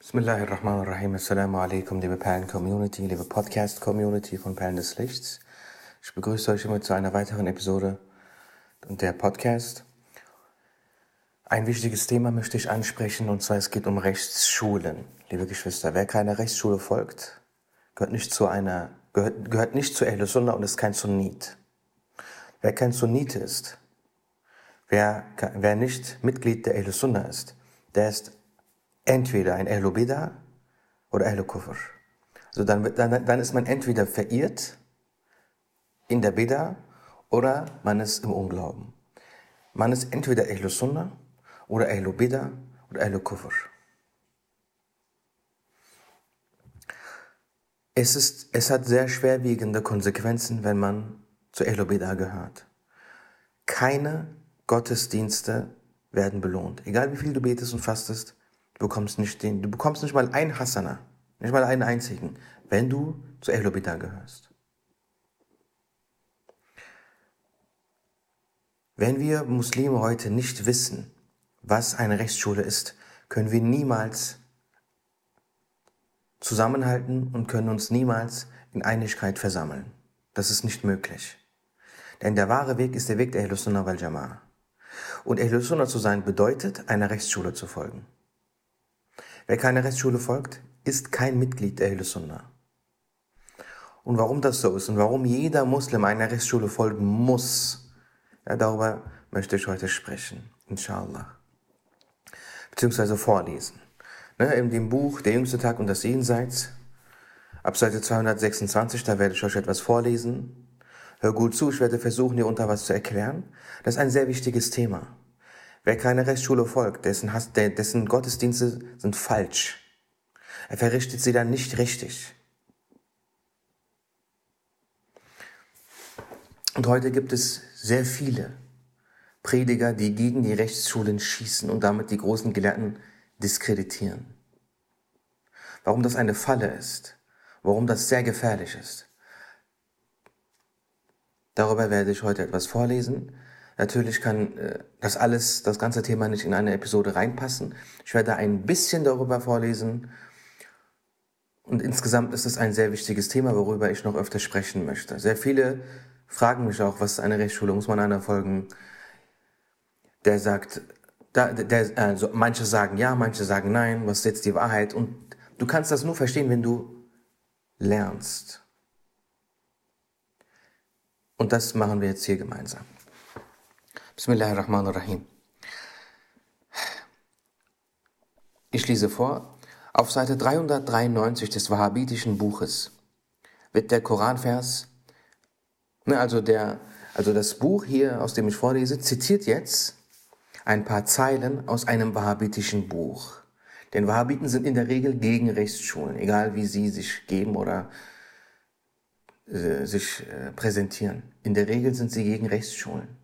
Bismillahirrahmanirrahim. Assalamu alaikum, liebe Perlen-Community, liebe Podcast-Community von Perlen des Lichts. Ich begrüße euch immer zu einer weiteren Episode der Podcast. Ein wichtiges Thema möchte ich ansprechen, und zwar es geht um Rechtsschulen. Liebe Geschwister, wer keiner Rechtsschule folgt, gehört nicht zu einer, gehört, gehört nicht zu Ahl Sunnah und ist kein Sunnit. Wer kein Sunnit ist, wer, wer nicht Mitglied der Ahl Sunnah ist, der ist entweder ein Ehlu Bida oder Ehlu Kufr. Dann, dann, dann ist man entweder verirrt in der Bida oder man ist im Unglauben. Man ist entweder Ehlu Sunnah oder Ehlu Bida oder Ehlu Kufr. Es, ist, es hat sehr schwerwiegende Konsequenzen, wenn man zu Ehlu Bida gehört. Keine Gottesdienste werden belohnt. Egal wie viel du betest und fastest, Du bekommst nicht den, du bekommst nicht mal einen Hasana, nicht mal einen einzigen, wenn du zu Ehlobita gehörst. Wenn wir Muslime heute nicht wissen, was eine Rechtsschule ist, können wir niemals zusammenhalten und können uns niemals in Einigkeit versammeln. Das ist nicht möglich. Denn der wahre Weg ist der Weg der Ahlus-Sunnah wal Jama'ah. Und Ahlus-Sunnah zu sein bedeutet, einer Rechtsschule zu folgen. Wer keiner Rechtsschule folgt, ist kein Mitglied der Sunnah. Und warum das so ist und warum jeder Muslim einer Rechtsschule folgen muss, ja, darüber möchte ich heute sprechen, inshallah. Beziehungsweise vorlesen. Ne, in dem Buch Der jüngste Tag und das Jenseits, ab Seite 226, da werde ich euch etwas vorlesen. Hör gut zu, ich werde versuchen, dir unter was zu erklären. Das ist ein sehr wichtiges Thema. Wer keine Rechtsschule folgt, dessen, dessen Gottesdienste sind falsch. Er verrichtet sie dann nicht richtig. Und heute gibt es sehr viele Prediger, die gegen die Rechtsschulen schießen und damit die großen Gelehrten diskreditieren. Warum das eine Falle ist, warum das sehr gefährlich ist. Darüber werde ich heute etwas vorlesen. Natürlich kann äh, das alles, das ganze Thema nicht in eine Episode reinpassen. Ich werde ein bisschen darüber vorlesen. Und insgesamt ist es ein sehr wichtiges Thema, worüber ich noch öfter sprechen möchte. Sehr viele fragen mich auch, was ist eine Rechtsschule? Muss man einer folgen? Der sagt, da, der, also manche sagen ja, manche sagen nein, was ist jetzt die Wahrheit? Und du kannst das nur verstehen, wenn du lernst. Und das machen wir jetzt hier gemeinsam. Bismillahirrahmanirrahim. Ich lese vor. Auf Seite 393 des wahhabitischen Buches wird der Koranvers, ne, also, der, also das Buch hier, aus dem ich vorlese, zitiert jetzt ein paar Zeilen aus einem wahhabitischen Buch. Denn Wahhabiten sind in der Regel gegen Rechtsschulen, egal wie sie sich geben oder äh, sich äh, präsentieren. In der Regel sind sie gegen Rechtsschulen.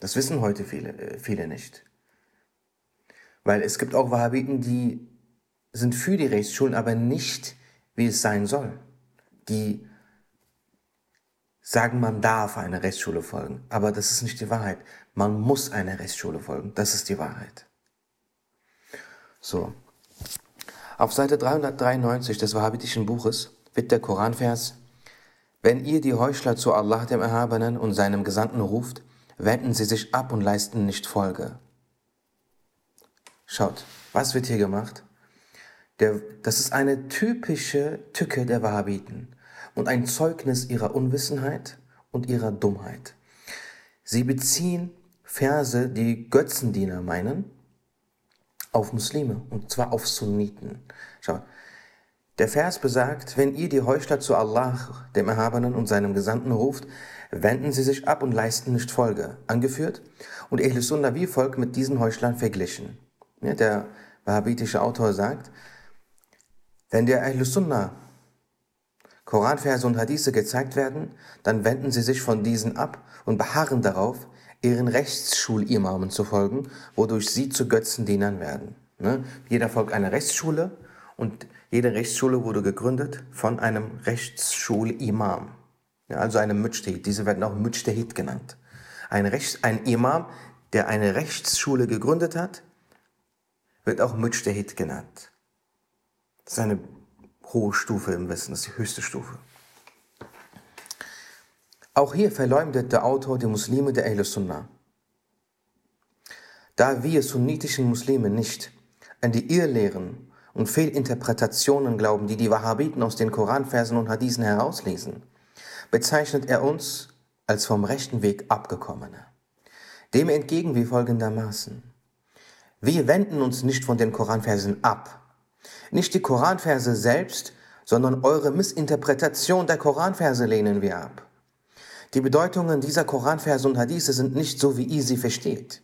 Das wissen heute viele, äh, viele nicht. Weil es gibt auch Wahhabiten, die sind für die Rechtsschulen, aber nicht, wie es sein soll. Die sagen, man darf einer Rechtsschule folgen. Aber das ist nicht die Wahrheit. Man muss einer Rechtsschule folgen. Das ist die Wahrheit. So. Auf Seite 393 des wahhabitischen Buches wird der Koranvers, wenn ihr die Heuchler zu Allah dem Erhabenen und seinem Gesandten ruft, wenden sie sich ab und leisten nicht Folge. Schaut, was wird hier gemacht? Der, das ist eine typische Tücke der Wahhabiten und ein Zeugnis ihrer Unwissenheit und ihrer Dummheit. Sie beziehen Verse, die Götzendiener meinen, auf Muslime und zwar auf Sunniten. Schaut, der Vers besagt, wenn ihr die Heuchler zu Allah, dem Erhabenen und seinem Gesandten ruft, wenden sie sich ab und leisten nicht Folge, angeführt und Ehl Sunnah wie folgt mit diesen Heuchlern verglichen. Der wahhabitische Autor sagt, wenn der Ahl Sunnah Koranverse und Hadithe gezeigt werden, dann wenden sie sich von diesen ab und beharren darauf, ihren Rechtsschulimamen zu folgen, wodurch sie zu Götzendienern werden. Ne? Jeder folgt einer Rechtsschule und jede Rechtsschule wurde gegründet von einem Rechtsschulimam. Ja, also einem Mujtahid. Diese werden auch Mujtahid genannt. Ein, Rechts, ein Imam, der eine Rechtsschule gegründet hat, wird auch Mujtahid genannt. Das ist eine hohe Stufe im Wissen, das ist die höchste Stufe. Auch hier verleumdet der Autor die Muslime der Ahl Sunnah. Da wir sunnitischen Muslime nicht an die Irrlehren und Fehlinterpretationen glauben, die die Wahhabiten aus den Koranversen und Hadithen herauslesen, bezeichnet er uns als vom rechten Weg abgekommene. Dem entgegen wie folgendermaßen. Wir wenden uns nicht von den Koranversen ab. Nicht die Koranverse selbst, sondern eure Missinterpretation der Koranverse lehnen wir ab. Die Bedeutungen dieser Koranverse und Hadithe sind nicht so, wie ihr sie versteht.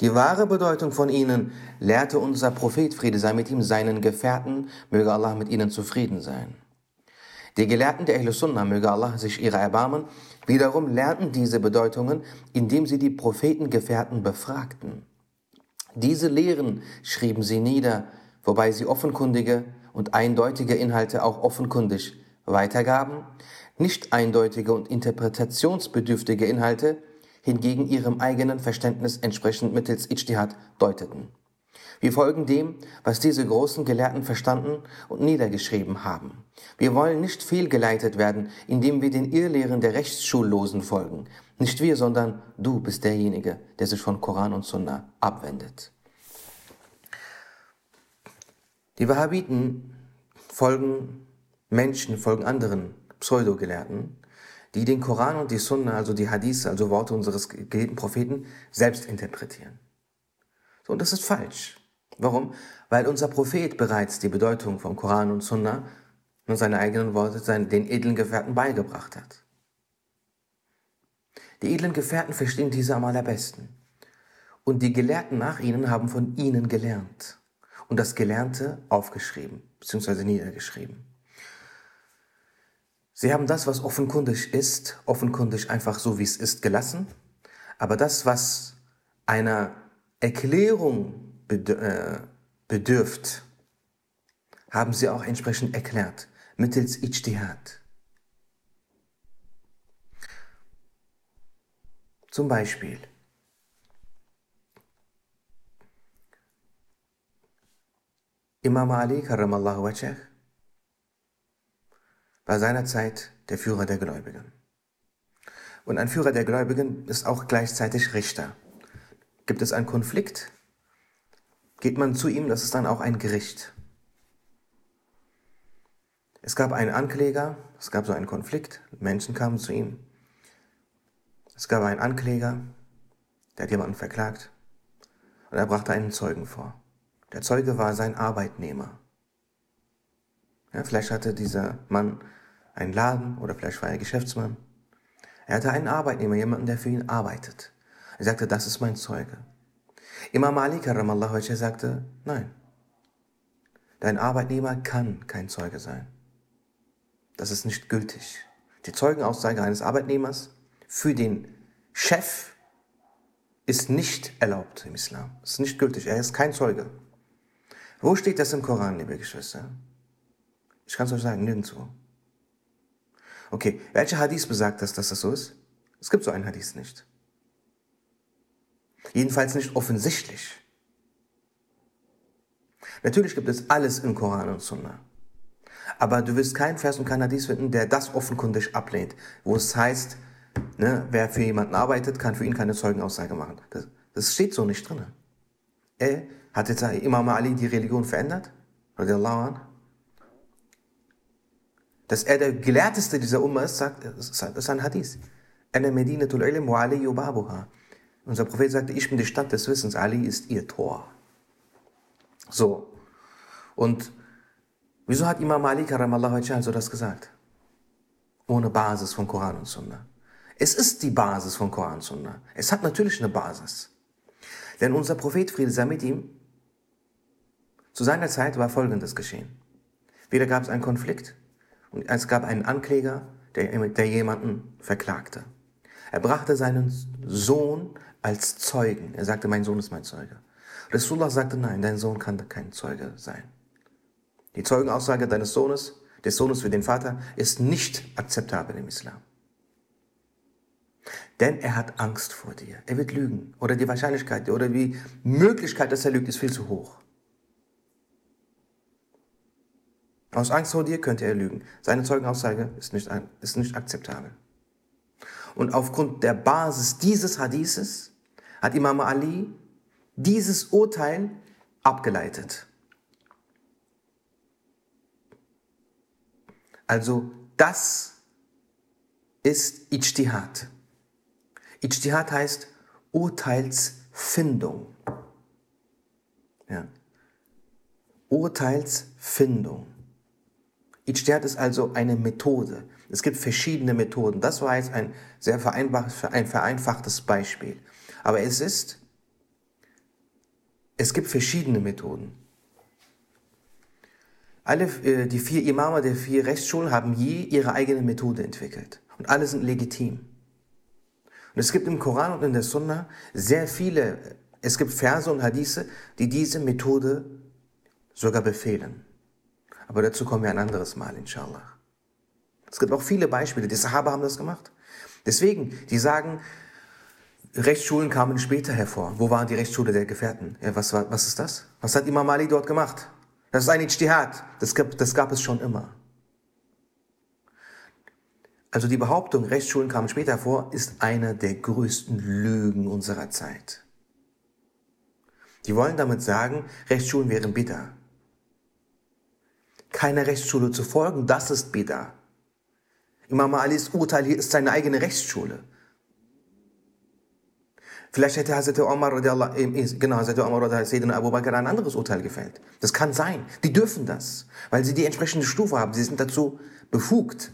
Die wahre Bedeutung von ihnen lehrte unser Prophet, Friede sei mit ihm, seinen Gefährten, möge Allah mit ihnen zufrieden sein. Die Gelehrten der Ahl Sunnah, möge Allah sich ihrer erbarmen, wiederum lernten diese Bedeutungen, indem sie die Prophetengefährten befragten. Diese Lehren schrieben sie nieder, wobei sie offenkundige und eindeutige Inhalte auch offenkundig weitergaben, nicht eindeutige und interpretationsbedürftige Inhalte hingegen ihrem eigenen Verständnis entsprechend mittels Ijtihad deuteten. Wir folgen dem, was diese großen Gelehrten verstanden und niedergeschrieben haben. Wir wollen nicht fehlgeleitet werden, indem wir den Irrlehren der Rechtsschullosen folgen. Nicht wir, sondern du bist derjenige, der sich von Koran und Sunna abwendet. Die Wahhabiten folgen Menschen, folgen anderen Pseudogelehrten, die den Koran und die Sunna, also die Hadith, also Worte unseres geliebten Propheten, selbst interpretieren. So, und das ist falsch. Warum? Weil unser Prophet bereits die Bedeutung von Koran und Sunna und seine eigenen Worte seinen, den edlen Gefährten beigebracht hat. Die edlen Gefährten verstehen diese am allerbesten. Und die Gelehrten nach ihnen haben von ihnen gelernt und das Gelernte aufgeschrieben bzw. niedergeschrieben. Sie haben das, was offenkundig ist, offenkundig einfach so, wie es ist, gelassen. Aber das, was einer Erklärung bedürft, haben sie auch entsprechend erklärt, mittels Ijtihad. Zum Beispiel, Imam Ali, karamallahu wajhah, war seinerzeit der Führer der Gläubigen. Und ein Führer der Gläubigen ist auch gleichzeitig Richter. Gibt es einen Konflikt, geht man zu ihm, das ist dann auch ein Gericht. Es gab einen Ankläger, es gab so einen Konflikt, Menschen kamen zu ihm. Es gab einen Ankläger, der hat jemanden verklagt und er brachte einen Zeugen vor. Der Zeuge war sein Arbeitnehmer. Ja, vielleicht hatte dieser Mann einen Laden oder vielleicht war er Geschäftsmann. Er hatte einen Arbeitnehmer, jemanden, der für ihn arbeitet. Er sagte, das ist mein Zeuge. Imam Ali Karamallahu sagte, nein, dein Arbeitnehmer kann kein Zeuge sein. Das ist nicht gültig. Die Zeugenaussage eines Arbeitnehmers für den Chef ist nicht erlaubt im Islam. Ist nicht gültig. Er ist kein Zeuge. Wo steht das im Koran, liebe Geschwister? Ich kann es euch sagen, nirgendwo. Okay, welcher Hadith besagt das, dass das so ist? Es gibt so einen Hadith nicht. Jedenfalls nicht offensichtlich. Natürlich gibt es alles im Koran und Sunnah. Aber du wirst keinen Vers und keinen Hadith finden, der das offenkundig ablehnt, wo es heißt, ne, wer für jemanden arbeitet, kann für ihn keine Zeugenaussage machen. Das, das steht so nicht drin. Er hat jetzt Imam Ali die Religion verändert? Dass er der Gelehrteste dieser Umma ist, sagt, ist ein Hadith. Unser Prophet sagte, ich bin die Stadt des Wissens, Ali ist ihr Tor. So. Und wieso hat Imam Ali karamallahu so das gesagt? Ohne Basis von Koran und Sunnah. Es ist die Basis von Koran und Sunnah. Es hat natürlich eine Basis. Denn unser Prophet, Friede sei mit ihm, zu seiner Zeit war Folgendes geschehen. Wieder gab es einen Konflikt und es gab einen Ankläger, der, der jemanden verklagte. Er brachte seinen Sohn als Zeugen. Er sagte, mein Sohn ist mein Zeuge. Rasulullah sagte, nein, dein Sohn kann kein Zeuge sein. Die Zeugenaussage deines Sohnes, des Sohnes für den Vater, ist nicht akzeptabel im Islam. Denn er hat Angst vor dir. Er wird lügen. Oder die Wahrscheinlichkeit oder die Möglichkeit, dass er lügt, ist viel zu hoch. Aus Angst vor dir könnte er lügen. Seine Zeugenaussage ist nicht, ist nicht akzeptabel. Und aufgrund der Basis dieses Hadithes hat Imam Ali dieses Urteil abgeleitet. Also das ist Ijtihad. Ijtihad heißt Urteilsfindung. Ja. Urteilsfindung. Ijtihad ist also eine Methode. Es gibt verschiedene Methoden. Das war jetzt ein sehr ein vereinfachtes Beispiel. Aber es ist, es gibt verschiedene Methoden. Alle, äh, die vier Imame der vier Rechtsschulen haben je ihre eigene Methode entwickelt. Und alle sind legitim. Und es gibt im Koran und in der Sunna sehr viele, es gibt Verse und Hadithe, die diese Methode sogar befehlen. Aber dazu kommen wir ein anderes Mal, inshallah. Es gibt auch viele Beispiele. Die Sahaba haben das gemacht. Deswegen, die sagen, Rechtsschulen kamen später hervor. Wo waren die Rechtsschule der Gefährten? Ja, was, war, was ist das? Was hat Imam Ali dort gemacht? Das ist ein Ijtihad. Das gab, das gab es schon immer. Also die Behauptung, Rechtsschulen kamen später hervor, ist einer der größten Lügen unserer Zeit. Die wollen damit sagen, Rechtsschulen wären bitter. Keiner Rechtsschule zu folgen, das ist bitter. Imam Alis Urteil hier ist seine eigene Rechtsschule. Vielleicht hätte Hazrat Omar, genau, Hazrat Omar oder Sayyidina Abu Bakr ein anderes Urteil gefällt. Das kann sein. Die dürfen das, weil sie die entsprechende Stufe haben. Sie sind dazu befugt.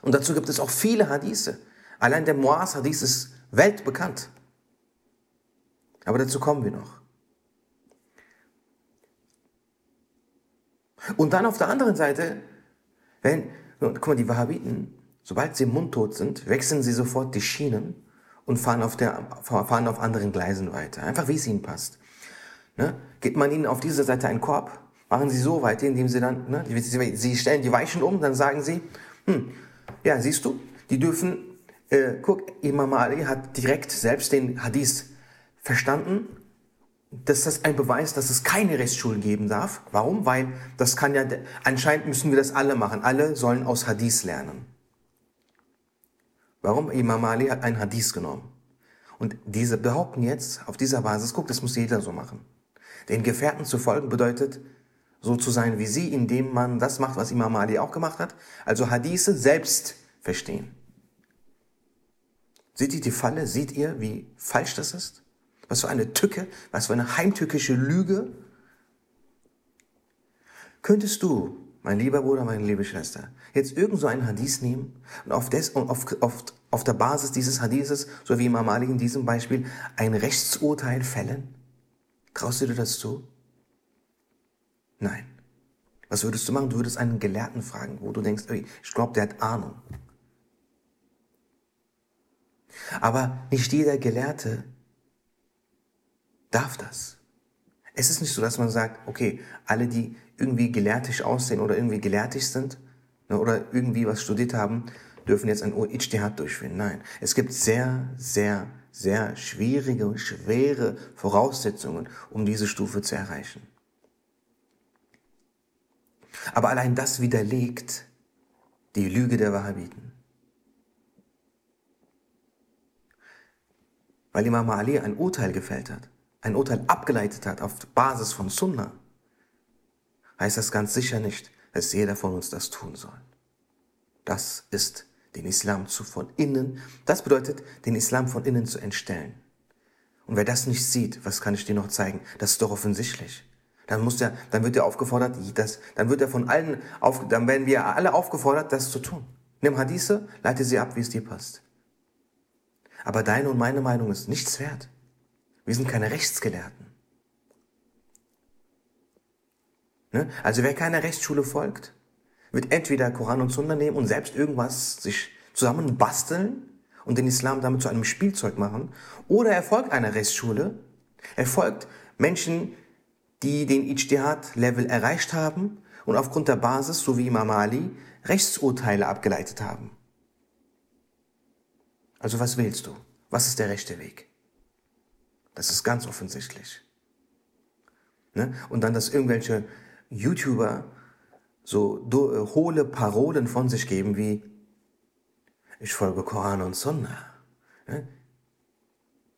Und dazu gibt es auch viele Hadithe. Allein der Muaz Hadith ist weltbekannt. Aber dazu kommen wir noch. Und dann auf der anderen Seite, wenn guck mal, die Wahhabiten, sobald sie mundtot sind, wechseln sie sofort die Schienen und fahren auf, der, fahren auf anderen Gleisen weiter. Einfach wie es ihnen passt. Ne? Gibt man ihnen auf dieser Seite einen Korb, machen sie so weiter, indem sie dann, ne, sie stellen die Weichen um, dann sagen sie, hm, ja, siehst du, die dürfen, äh, guck, Imam Ali hat direkt selbst den Hadith verstanden dass das ein Beweis, dass es keine Rechtsschulen geben darf. Warum? Weil das kann ja, anscheinend müssen wir das alle machen. Alle sollen aus Hadith lernen. Warum? Imam Ali hat ein Hadith genommen. Und diese behaupten jetzt auf dieser Basis, guck, das muss jeder so machen. Den Gefährten zu folgen bedeutet, so zu sein wie sie, indem man das macht, was Imam Ali auch gemacht hat. Also Hadithe selbst verstehen. Seht ihr die Falle? Seht ihr, wie falsch das ist? Was für eine Tücke, was für eine heimtückische Lüge. Könntest du, mein lieber Bruder, meine liebe Schwester, jetzt irgend so einen Hadith nehmen und auf, des, auf, auf, auf der Basis dieses Hadithes, so wie Imam Malik in diesem Beispiel, ein Rechtsurteil fällen? Traust du dir das zu? Nein. Was würdest du machen? Du würdest einen Gelehrten fragen, wo du denkst, ich glaube, der hat Ahnung. Aber nicht jeder Gelehrte darf das. Es ist nicht so, dass man sagt, okay, alle, die irgendwie gelehrtisch aussehen oder irgendwie gelehrtig sind ne, oder irgendwie was studiert haben, dürfen jetzt ein Ijtihad durchführen. Nein, es gibt sehr, sehr, sehr schwierige, schwere Voraussetzungen, um diese Stufe zu erreichen. Aber allein das widerlegt die Lüge der Wahhabiten. Weil Imam Ali ein Urteil gefällt hat ein Urteil abgeleitet hat auf Basis von Sunna, heißt das ganz sicher nicht, dass jeder von uns das tun soll. Das ist den Islam zu von innen, das bedeutet, den Islam von innen zu entstellen. Und wer das nicht sieht, was kann ich dir noch zeigen? Das ist doch offensichtlich. Dann muss der, dann wird er aufgefordert, das, dann wird er von allen, auf, dann werden wir alle aufgefordert, das zu tun. Nimm Hadithe, leite sie ab, wie es dir passt. Aber deine und meine Meinung ist nichts wert. Wir sind keine Rechtsgelehrten. Ne? Also wer keiner Rechtsschule folgt, wird entweder Koran und Sunna nehmen und selbst irgendwas sich zusammen basteln und den Islam damit zu einem Spielzeug machen, oder er folgt einer Rechtsschule, er folgt Menschen, die den Ijtihad-Level erreicht haben und aufgrund der Basis, so wie Imam Ali, Rechtsurteile abgeleitet haben. Also was willst du? Was ist der rechte Weg? Das ist ganz offensichtlich. Ne? Und dann, dass irgendwelche YouTuber so äh, hohle Parolen von sich geben wie ich folge Koran und Sunna.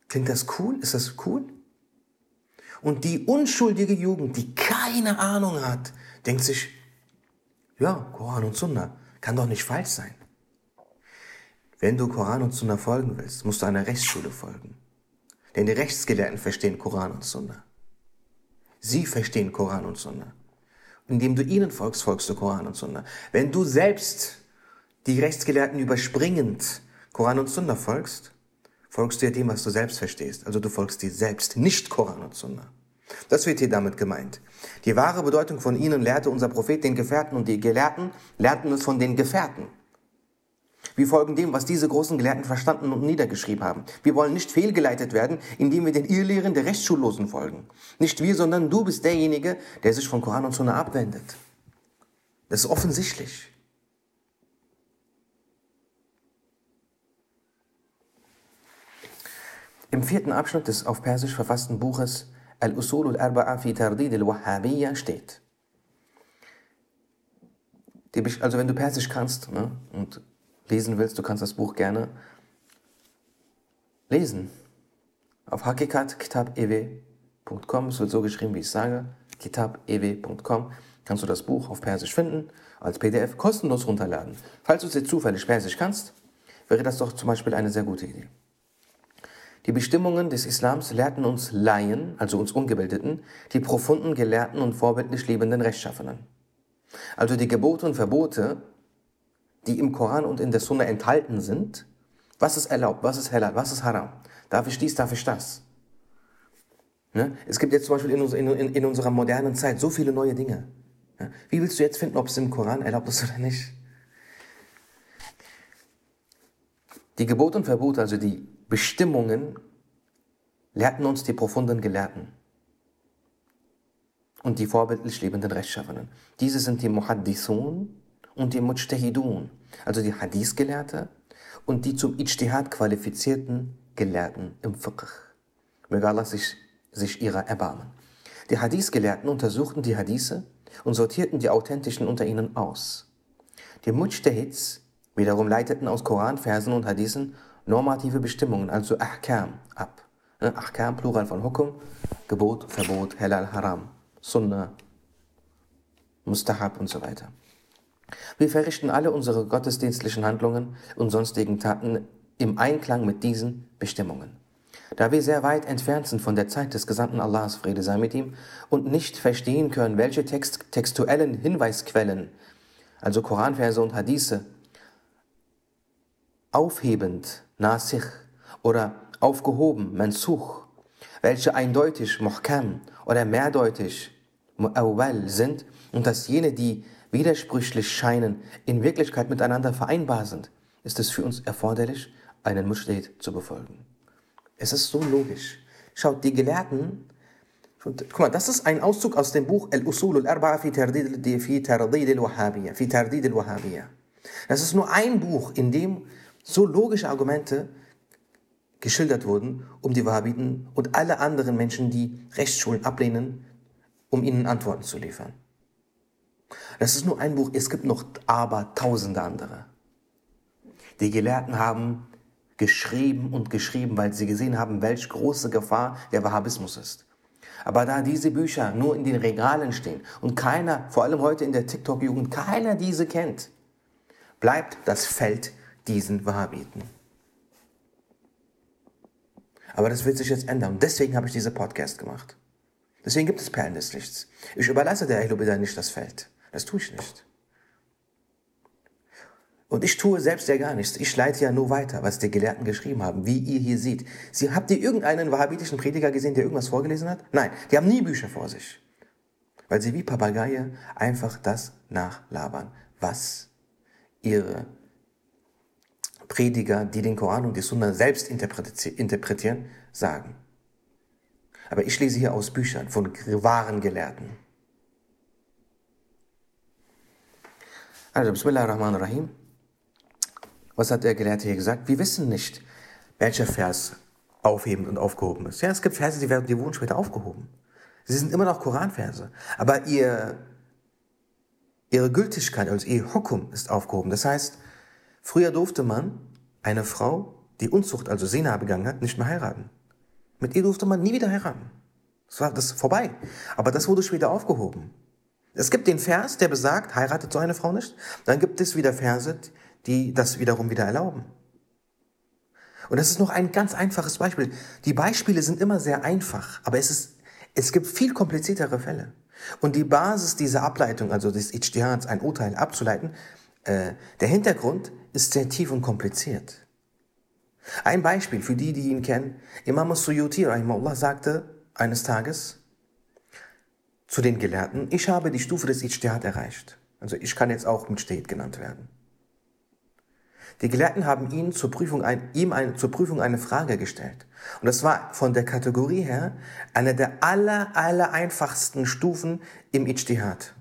Klingt das cool? Ist das cool? Und die unschuldige Jugend, die keine Ahnung hat, denkt sich, ja, Koran und Sunna kann doch nicht falsch sein. Wenn du Koran und Sunna folgen willst, musst du einer Rechtsschule folgen. Denn die Rechtsgelehrten verstehen Koran und Sunna. Sie verstehen Koran und Sunna. Indem du ihnen folgst, folgst du Koran und Sunna. Wenn du selbst die Rechtsgelehrten überspringend Koran und Sunna folgst, folgst du ja dem, was du selbst verstehst. Also du folgst dir selbst, nicht Koran und Sunna. Das wird hier damit gemeint. Die wahre Bedeutung von ihnen lehrte unser Prophet den Gefährten und die Gelehrten lehrten es von den Gefährten. Wir folgen dem, was diese großen Gelehrten verstanden und niedergeschrieben haben. Wir wollen nicht fehlgeleitet werden, indem wir den Irrlehren der Rechtsschullosen folgen. Nicht wir, sondern du bist derjenige, der sich von Koran und Sunna abwendet. Das ist offensichtlich. Im vierten Abschnitt des auf Persisch verfassten Buches Al-Usul al-Arba'a fi Tardid al-Wahhabiyya steht. Also wenn du Persisch kannst ne, und lesen willst, du kannst das Buch gerne lesen. Auf hakikatkitab.ew.com, es wird so geschrieben, wie ich sage, kitabew.com, kannst du das Buch auf Persisch finden, als PDF kostenlos runterladen. Falls du es jetzt zufällig Persisch kannst, wäre das doch zum Beispiel eine sehr gute Idee. Die Bestimmungen des Islams lehrten uns Laien, also uns Ungebildeten, die profunden, gelehrten und vorbildlich lebenden Rechtschaffenen. Also die Gebote und Verbote, die im Koran und in der Sunna enthalten sind, was ist erlaubt, was ist halal, was ist haram, darf ich dies, darf ich das. Ne? Es gibt jetzt zum Beispiel in, in, in, unserer modernen Zeit so viele neue Dinge. Ja? Wie willst du jetzt finden, ob es im Koran erlaubt ist oder nicht? Die Gebote und Verbote, also die Bestimmungen lehrten uns die profunden Gelehrten und die vorbildlich lebenden Rechtschaffenen. Diese sind die Muhaddithun und die Mujtahidun, also die Hadith-Gelehrte und die zum Ijtihad qualifizierten Gelehrten im Fiqh. Möge Allah sich, sich ihrer erbarmen. Die Hadith-Gelehrten untersuchten die Hadithe und sortierten die authentischen unter ihnen aus. Die Mujtahids wiederum leiteten aus Koranversen und Hadithen normative Bestimmungen, also Ahkam, ab. Ne, Ahkam, Plural von Hukum, Gebot, Verbot, Halal, Haram, Sunnah, Mustahab und so weiter. Wir verrichten alle unsere gottesdienstlichen Handlungen und sonstigen Taten im Einklang mit diesen Bestimmungen. Da wir sehr weit entfernt sind von der Zeit des Gesandten Allahs, Friede sei mit ihm, und nicht verstehen können, welche text textuellen Hinweisquellen, also Koranverse und Hadithe, aufhebend Nasikh oder aufgehoben, Mansuch, welche eindeutig Muhkam oder mehrdeutig Mu'awwal sind und dass jene, die widersprüchlich scheinen, in Wirklichkeit miteinander vereinbar sind, ist es für uns erforderlich, einen Mujtahid zu befolgen. Es ist so logisch. Schaut, die Gelehrten, guck mal, das ist ein Auszug aus dem Buch Al-Usul al-Arba'a fi Tardid al-Wahhabiyya. Das ist nur ein Buch, in dem so logische Argumente geschildert wurden, um die Wahhabiten und alle anderen Menschen, die Rechtsschulen ablehnen, um ihnen Antworten zu liefern. Das ist nur ein Buch, es gibt noch aber tausende andere. Die Gelehrten haben geschrieben und geschrieben, weil sie gesehen haben, welch große Gefahr der Wahhabismus ist. Aber da diese Bücher nur in den Regalen stehen und keiner, vor allem heute in der TikTok-Jugend, keiner diese kennt, bleibt das Feld diesen Wahhabiten. Aber das wird sich jetzt ändern. Und deswegen habe ich diese Podcast gemacht. Deswegen gibt es Perlen des Lichts. Ich überlasse der Ahlubida nicht das Feld. Das tue ich nicht. Und ich tue selbst ja gar nichts. Ich leite ja nur weiter, was die Gelehrten geschrieben haben, wie ihr hier seht. Sie, habt ihr irgendeinen wahhabitischen Prediger gesehen, der irgendwas vorgelesen hat? Nein, die haben nie Bücher vor sich. Weil sie wie Papageie einfach das nachlabern, was ihre Prediger, die den Koran und die Sunna selbst interpretieren, sagen. Aber ich lese hier aus Büchern von wahren Gelehrten. Also, Bismillah ar-Rahman ar-Rahim. Was hat der Gelehrte hier gesagt? Wir wissen nicht, welcher Vers aufhebend und aufgehoben ist. Ja, es gibt Verse, die, werden, die wurden später aufgehoben. Sie sind immer noch Koranverse. Aber ihr ihre Gültigkeit, also ihr Hukum ist aufgehoben. Das heißt, früher durfte man eine Frau, die Unzucht, also Sena begangen hat, nicht mehr heiraten. Mit ihr durfte man nie wieder heiraten. Das war das vorbei. Aber das wurde später aufgehoben. Es gibt den Vers, der besagt, heiratet so eine Frau nicht. Dann gibt es wieder Verse, die das wiederum wieder erlauben. Und das ist noch ein ganz einfaches Beispiel. Die Beispiele sind immer sehr einfach, aber es ist, es gibt viel kompliziertere Fälle. Und die Basis dieser Ableitung, also des Ijtihads, ein Urteil abzuleiten, äh, der Hintergrund ist sehr tief und kompliziert. Ein Beispiel für die, die ihn kennen. Imam Suyuti, rahimahullah, sagte eines Tages zu den Gelehrten, ich habe die Stufe des Ijtihad erreicht. Also ich kann jetzt auch Mujtahid genannt werden. Die Gelehrten haben ihn zur Prüfung ein, ihm ein, zur Prüfung eine Frage gestellt. Und das war von der Kategorie her eine der aller, aller einfachsten Stufen im Ijtihad.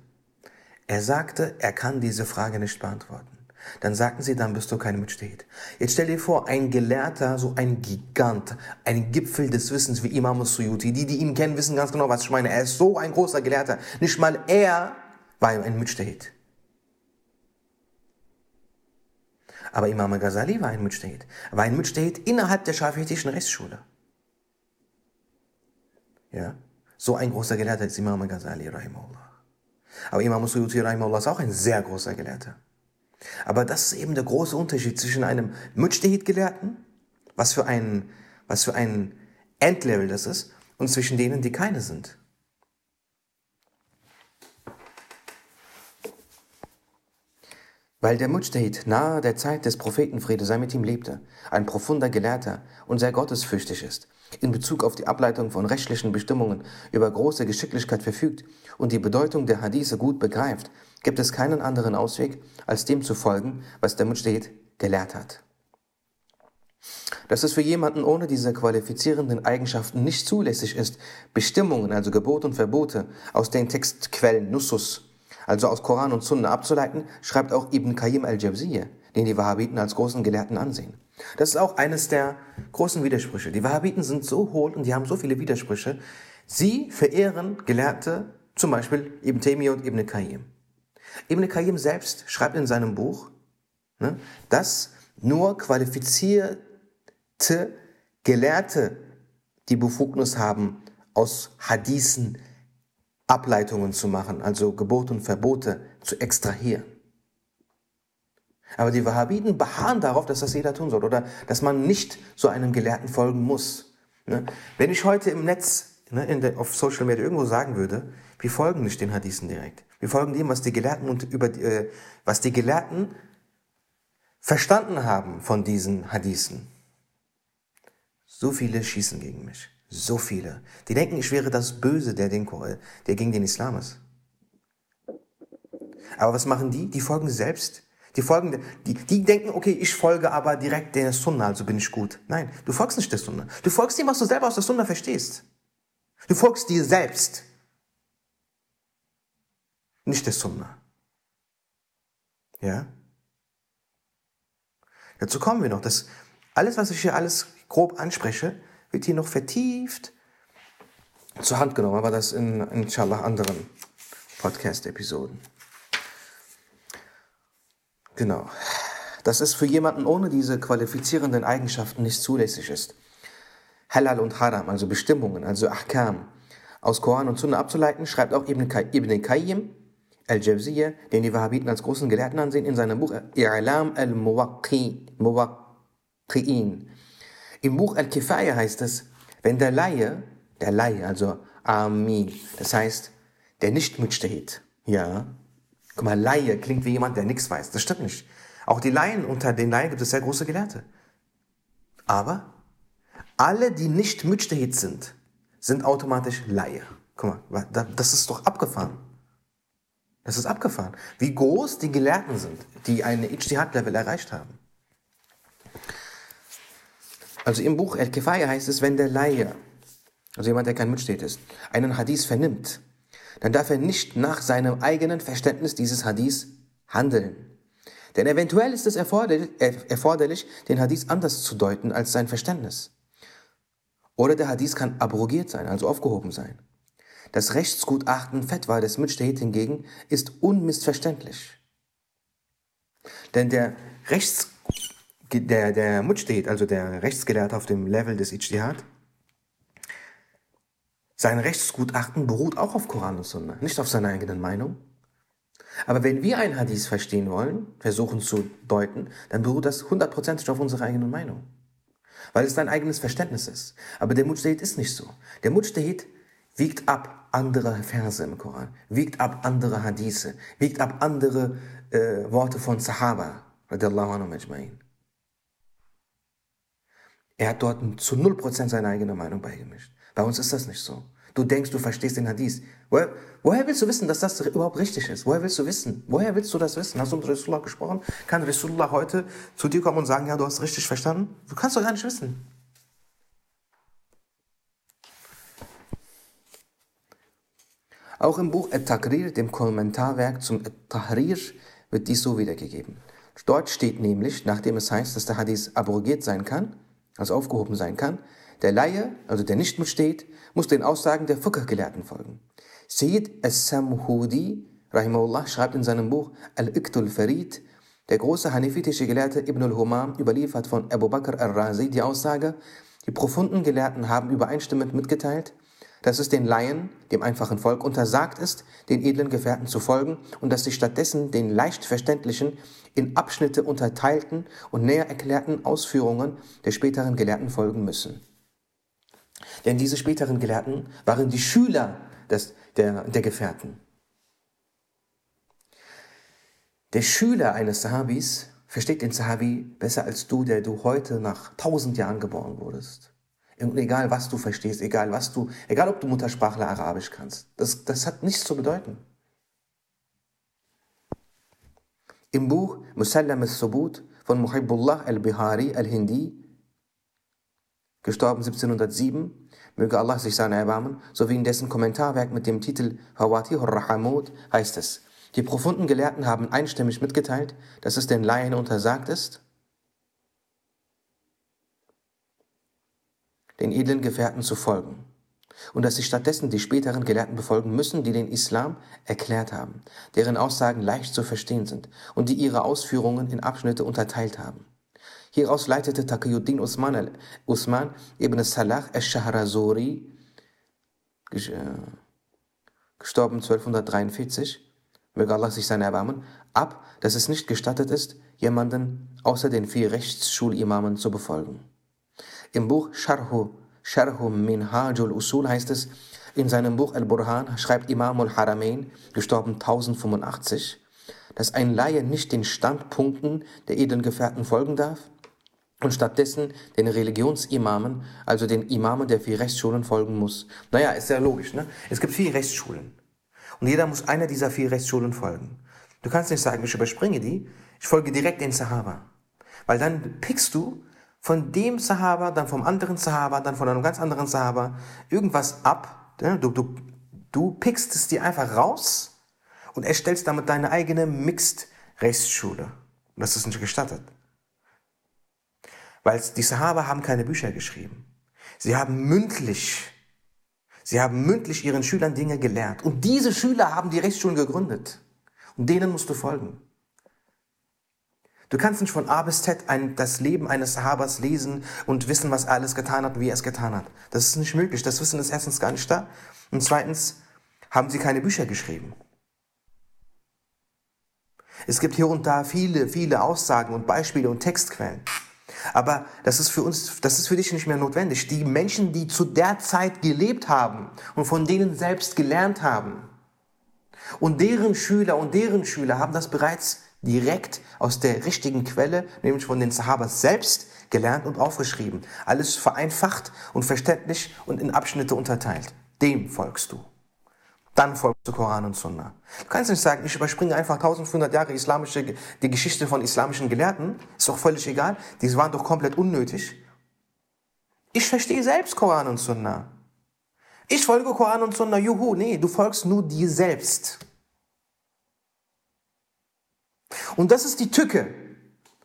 Er sagte, er kann diese Frage nicht beantworten. Dann sagten sie, dann bist du kein Mujtahid. Jetzt stell dir vor, ein Gelehrter, so ein Gigant, ein Gipfel des Wissens wie Imam Suyuti. Die, die ihn kennen, wissen ganz genau, was ich meine. Er ist so ein großer Gelehrter. Nicht mal er war ein Mujtahid. Aber Imam Ghazali war ein. Er war ein Mujtahid innerhalb der schafitischen Rechtsschule. Ja? So ein großer Gelehrter ist Imam Ghazali, rahimahullah. Aber Imam Suyuti, rahimahullah, ist auch ein sehr großer Gelehrter. Aber das ist eben der große Unterschied zwischen einem Mujtahid-Gelehrten, was für ein, was für ein Endlevel das ist, und zwischen denen, die keine sind. Weil der Mujtahid nahe der Zeit des Propheten Friede sei mit ihm lebte, ein profunder Gelehrter und sehr gottesfürchtig ist, in Bezug auf die Ableitung von rechtlichen Bestimmungen über große Geschicklichkeit verfügt und die Bedeutung der Hadithe gut begreift, gibt es keinen anderen Ausweg, als dem zu folgen, was der Mujtahid gelehrt hat. Dass es für jemanden ohne diese qualifizierenden Eigenschaften nicht zulässig ist, Bestimmungen, also Gebote und Verbote, aus den Textquellen Nussus also aus Koran und Sunna abzuleiten, schreibt auch Ibn Qayyim al-Jawziyya, den die Wahhabiten als großen Gelehrten ansehen. Das ist auch eines der großen Widersprüche. Die Wahhabiten sind so hohl und die haben so viele Widersprüche. Sie verehren Gelehrte, zum Beispiel Ibn Taymiyyah und Ibn Qayyim. Ibn Qayyim selbst schreibt in seinem Buch, ne, dass nur qualifizierte Gelehrte die Befugnis haben, aus Hadithen Ableitungen zu machen, also Gebote und Verbote zu extrahieren. Aber die Wahhabiten beharren darauf, dass das jeder tun soll oder dass man nicht so einem Gelehrten folgen muss. Ne? Wenn ich heute im Netz, ne, auf Social Media irgendwo sagen würde, wir folgen nicht den Hadithen direkt. Wir folgen dem, was die Gelehrten und über äh, was die Gelehrten verstanden haben von diesen Hadithen. So viele schießen gegen mich. So viele. Die denken, ich wäre das Böse, der, den, der gegen den Islam ist. Aber was machen die? Die folgen selbst. Die folgen, die, die denken, okay, ich folge aber direkt der Sunna, also bin ich gut. Nein, du folgst nicht der Sunna. Du folgst dem, was du selber aus der Sunna verstehst. Du folgst dir selbst. Nicht der Sunna. Ja? Dazu kommen wir noch. dass alles, was ich hier alles grob anspreche, wird hier noch vertieft zur Hand genommen, aber das in, inshallah, anderen Podcast-Episoden. Genau. Dass es für jemanden ohne diese qualifizierenden Eigenschaften nicht zulässig ist. Halal und Haram, also Bestimmungen, also Ahkam, aus Koran und Sunna abzuleiten, schreibt auch Ibn, Ibn Qayyim al-Jawziyya, den die Wahhabiten als großen Gelehrten ansehen, in seinem Buch I'lam al-Muwaqqi'in, im Buch Al-Kifaya heißt es, wenn der Laie, der Laie, also Ami, das heißt, der nicht Mujtahid, ja, guck mal, Laie klingt wie jemand, der nichts weiß. Das stimmt nicht. Auch die Laien, unter den Laien gibt es sehr große Gelehrte. Aber alle, die nicht Mujtahid sind, sind automatisch Laie. Guck mal, das ist doch abgefahren. Das ist abgefahren. Wie groß die Gelehrten sind, die eine Ijtihad-Level erreicht haben. Also im Buch El-Kifaya heißt es, wenn der Laie, also jemand, der kein Mujtahid ist, einen Hadith vernimmt, dann darf er nicht nach seinem eigenen Verständnis dieses Hadith handeln. Denn eventuell ist es erforderlich, den Hadith anders zu deuten als sein Verständnis. Oder der Hadith kann abrogiert sein, also aufgehoben sein. Das Rechtsgutachten Fetwa des Mujtahid hingegen ist unmissverständlich. Denn der Rechts der, der Mujtahid, also der Rechtsgelehrte auf dem Level des Ijtihad, sein Rechtsgutachten beruht auch auf Koran und Sunna, nicht auf seiner eigenen Meinung. Aber wenn wir ein Hadith verstehen wollen, versuchen zu deuten, dann beruht das hundertprozentig auf unserer eigenen Meinung. Weil es dein eigenes Verständnis ist. Aber der Mujtahid ist nicht so. Der Mujtahid wiegt ab andere Verse im Koran, wiegt ab andere Hadithe, wiegt ab andere äh, Worte von Sahaba, radiallahu anhu majma'in. Er hat dort zu 0% seine eigene Meinung beigemischt. Bei uns ist das nicht so. Du denkst, du verstehst den Hadith. Woher, woher, willst du wissen, dass das überhaupt richtig ist? Woher willst du wissen? Woher willst du das wissen? Hast du mit Rasulullah gesprochen? Kann Rasulullah heute zu dir kommen und sagen, ja, du hast richtig verstanden? Du kannst doch gar nicht wissen. Auch im Buch At-Takrir, dem Kommentarwerk zum At-Tahrir, wird dies so wiedergegeben. Dort steht nämlich, nachdem es heißt, dass der Hadith abrogiert sein kann, also aufgehoben sein kann, der Laie, also der nicht mitsteht, muss den Aussagen der Fiqh-Gelehrten folgen. Sayyid al-Samhudi, rahimahullah, schreibt in seinem Buch Al-Iqtul Farid, der große hanifitische Gelehrte Ibn al-Humam überliefert von Abu Bakr al-Razi die Aussage, die profunden Gelehrten haben übereinstimmend mitgeteilt, dass es den Laien, dem einfachen Volk, untersagt ist, den edlen Gefährten zu folgen und dass sie stattdessen den leicht verständlichen, in Abschnitte unterteilten und näher erklärten Ausführungen der späteren Gelehrten folgen müssen. Denn diese späteren Gelehrten waren die Schüler des, der, der Gefährten. Der Schüler eines Sahabis versteht den Sahabi besser als du, der du heute nach tausend Jahren geboren wurdest. Und egal was du verstehst, egal was du, egal ob du Muttersprachler Arabisch kannst, das, das hat nichts zu bedeuten. Im Buch Musallam al-Subut von Muhibbullah al-Bihari al-Hindi, gestorben 1707, möge Allah sich seiner erbarmen, sowie in dessen Kommentarwerk mit dem Titel Hawati Rahamud heißt es, die profunden Gelehrten haben einstimmig mitgeteilt, dass es den Laien untersagt ist, den edlen Gefährten zu folgen. Und dass sie stattdessen die späteren Gelehrten befolgen müssen, die den Islam erklärt haben, deren Aussagen leicht zu verstehen sind und die ihre Ausführungen in Abschnitte unterteilt haben. Hieraus leitete Taqiyuddin Usman, Usman ibn Salah al-Shahrazuri, äh, gestorben 1243, möge Allah sich sein erbarmen, ab, dass es nicht gestattet ist, jemanden außer den vier Rechtsschulimamen zu befolgen. Im Buch Sharhu, Sharhu Minhajul Usul heißt es, in seinem Buch Al-Burhan schreibt Imam al-Haramain, gestorben 1085, dass ein Laie nicht den Standpunkten der edlen Gefährten folgen darf und stattdessen den Religionsimamen, also den Imamen der vier Rechtsschulen folgen muss. Naja, ist ja logisch, ne? Es gibt vier Rechtsschulen. Und jeder muss einer dieser vier Rechtsschulen folgen. Du kannst nicht sagen, ich überspringe die, ich folge direkt den Sahaba. Weil dann pickst du von dem Sahaba, dann vom anderen Sahaba, dann von einem ganz anderen Sahaba irgendwas ab. Du, du, du pickst es dir einfach raus und erstellst damit deine eigene Mixed-Rechtsschule. Und das ist nicht gestattet. Weil die Sahaba haben keine Bücher geschrieben. Sie haben mündlich, sie haben mündlich ihren Schülern Dinge gelehrt. Und diese Schüler haben die Rechtsschulen gegründet. Und denen musst du folgen. Du kannst nicht von A bis Z ein, das Leben eines Sahabas lesen und wissen, was er alles getan hat und wie er es getan hat. Das ist nicht möglich. Das Wissen ist erstens gar nicht da. Und zweitens haben sie keine Bücher geschrieben. Es gibt hier und da viele, viele Aussagen und Beispiele und Textquellen. Aber das ist für uns, das ist für dich nicht mehr notwendig. Die Menschen, die zu der Zeit gelebt haben und von denen selbst gelernt haben und deren Schüler und deren Schüler haben das bereits direkt aus der richtigen Quelle, nämlich von den Sahabas selbst, gelernt und aufgeschrieben. Alles vereinfacht und verständlich und in Abschnitte unterteilt. Dem folgst du. Dann folgst du Koran und Sunna. Du kannst nicht sagen, ich überspringe einfach 1500 Jahre islamische, die Geschichte von islamischen Gelehrten. Ist doch völlig egal. Die waren doch komplett unnötig. Ich verstehe selbst Koran und Sunna. Ich folge Koran und Sunna, juhu. Nee, du folgst nur dir selbst. Und das ist die Tücke.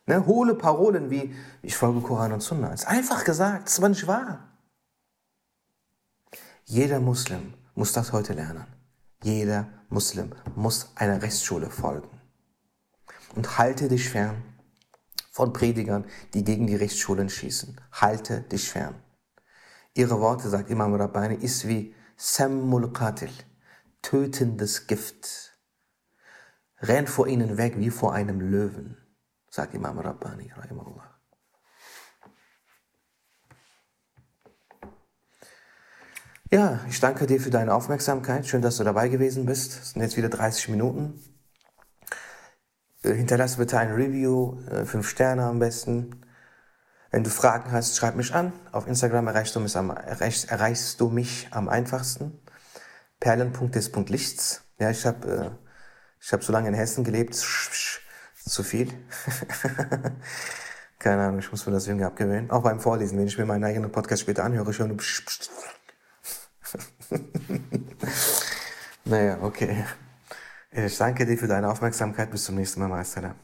Ne? Hohle Parolen wie, ich folge Koran und Sunna. Ist einfach gesagt, das war nicht wahr. Jeder Muslim muss das heute lernen. Jeder Muslim muss einer Rechtsschule folgen. Und halte dich fern von Predigern, die gegen die Rechtsschulen schießen. Halte dich fern. Ihre Worte, sagt Imam Rabbani, ist wie Sammul Qatil, tötendes Gift. Renn vor ihnen weg wie vor einem Löwen, sagt Imam Rabbani, rahimahullah. Ja, ich danke dir für deine Aufmerksamkeit. Schön, dass du dabei gewesen bist. Es sind jetzt wieder 30 Minuten. Äh, hinterlass bitte ein Review, äh, fünf Sterne am besten. Wenn du Fragen hast, schreib mich an. Auf Instagram erreichst du mich am, erreichst, erreichst du mich am einfachsten. Perlen.des.lichts. Ja, ich habe äh, ich hab so lange in Hessen gelebt. Zu viel. Keine Ahnung, ich muss mir das irgendwie abgewöhnen. Auch beim Vorlesen, wenn ich mir meinen eigenen Podcast später anhöre, schon. naja, okay. Ich danke dir für deine Aufmerksamkeit. Bis zum nächsten Mal, Meister.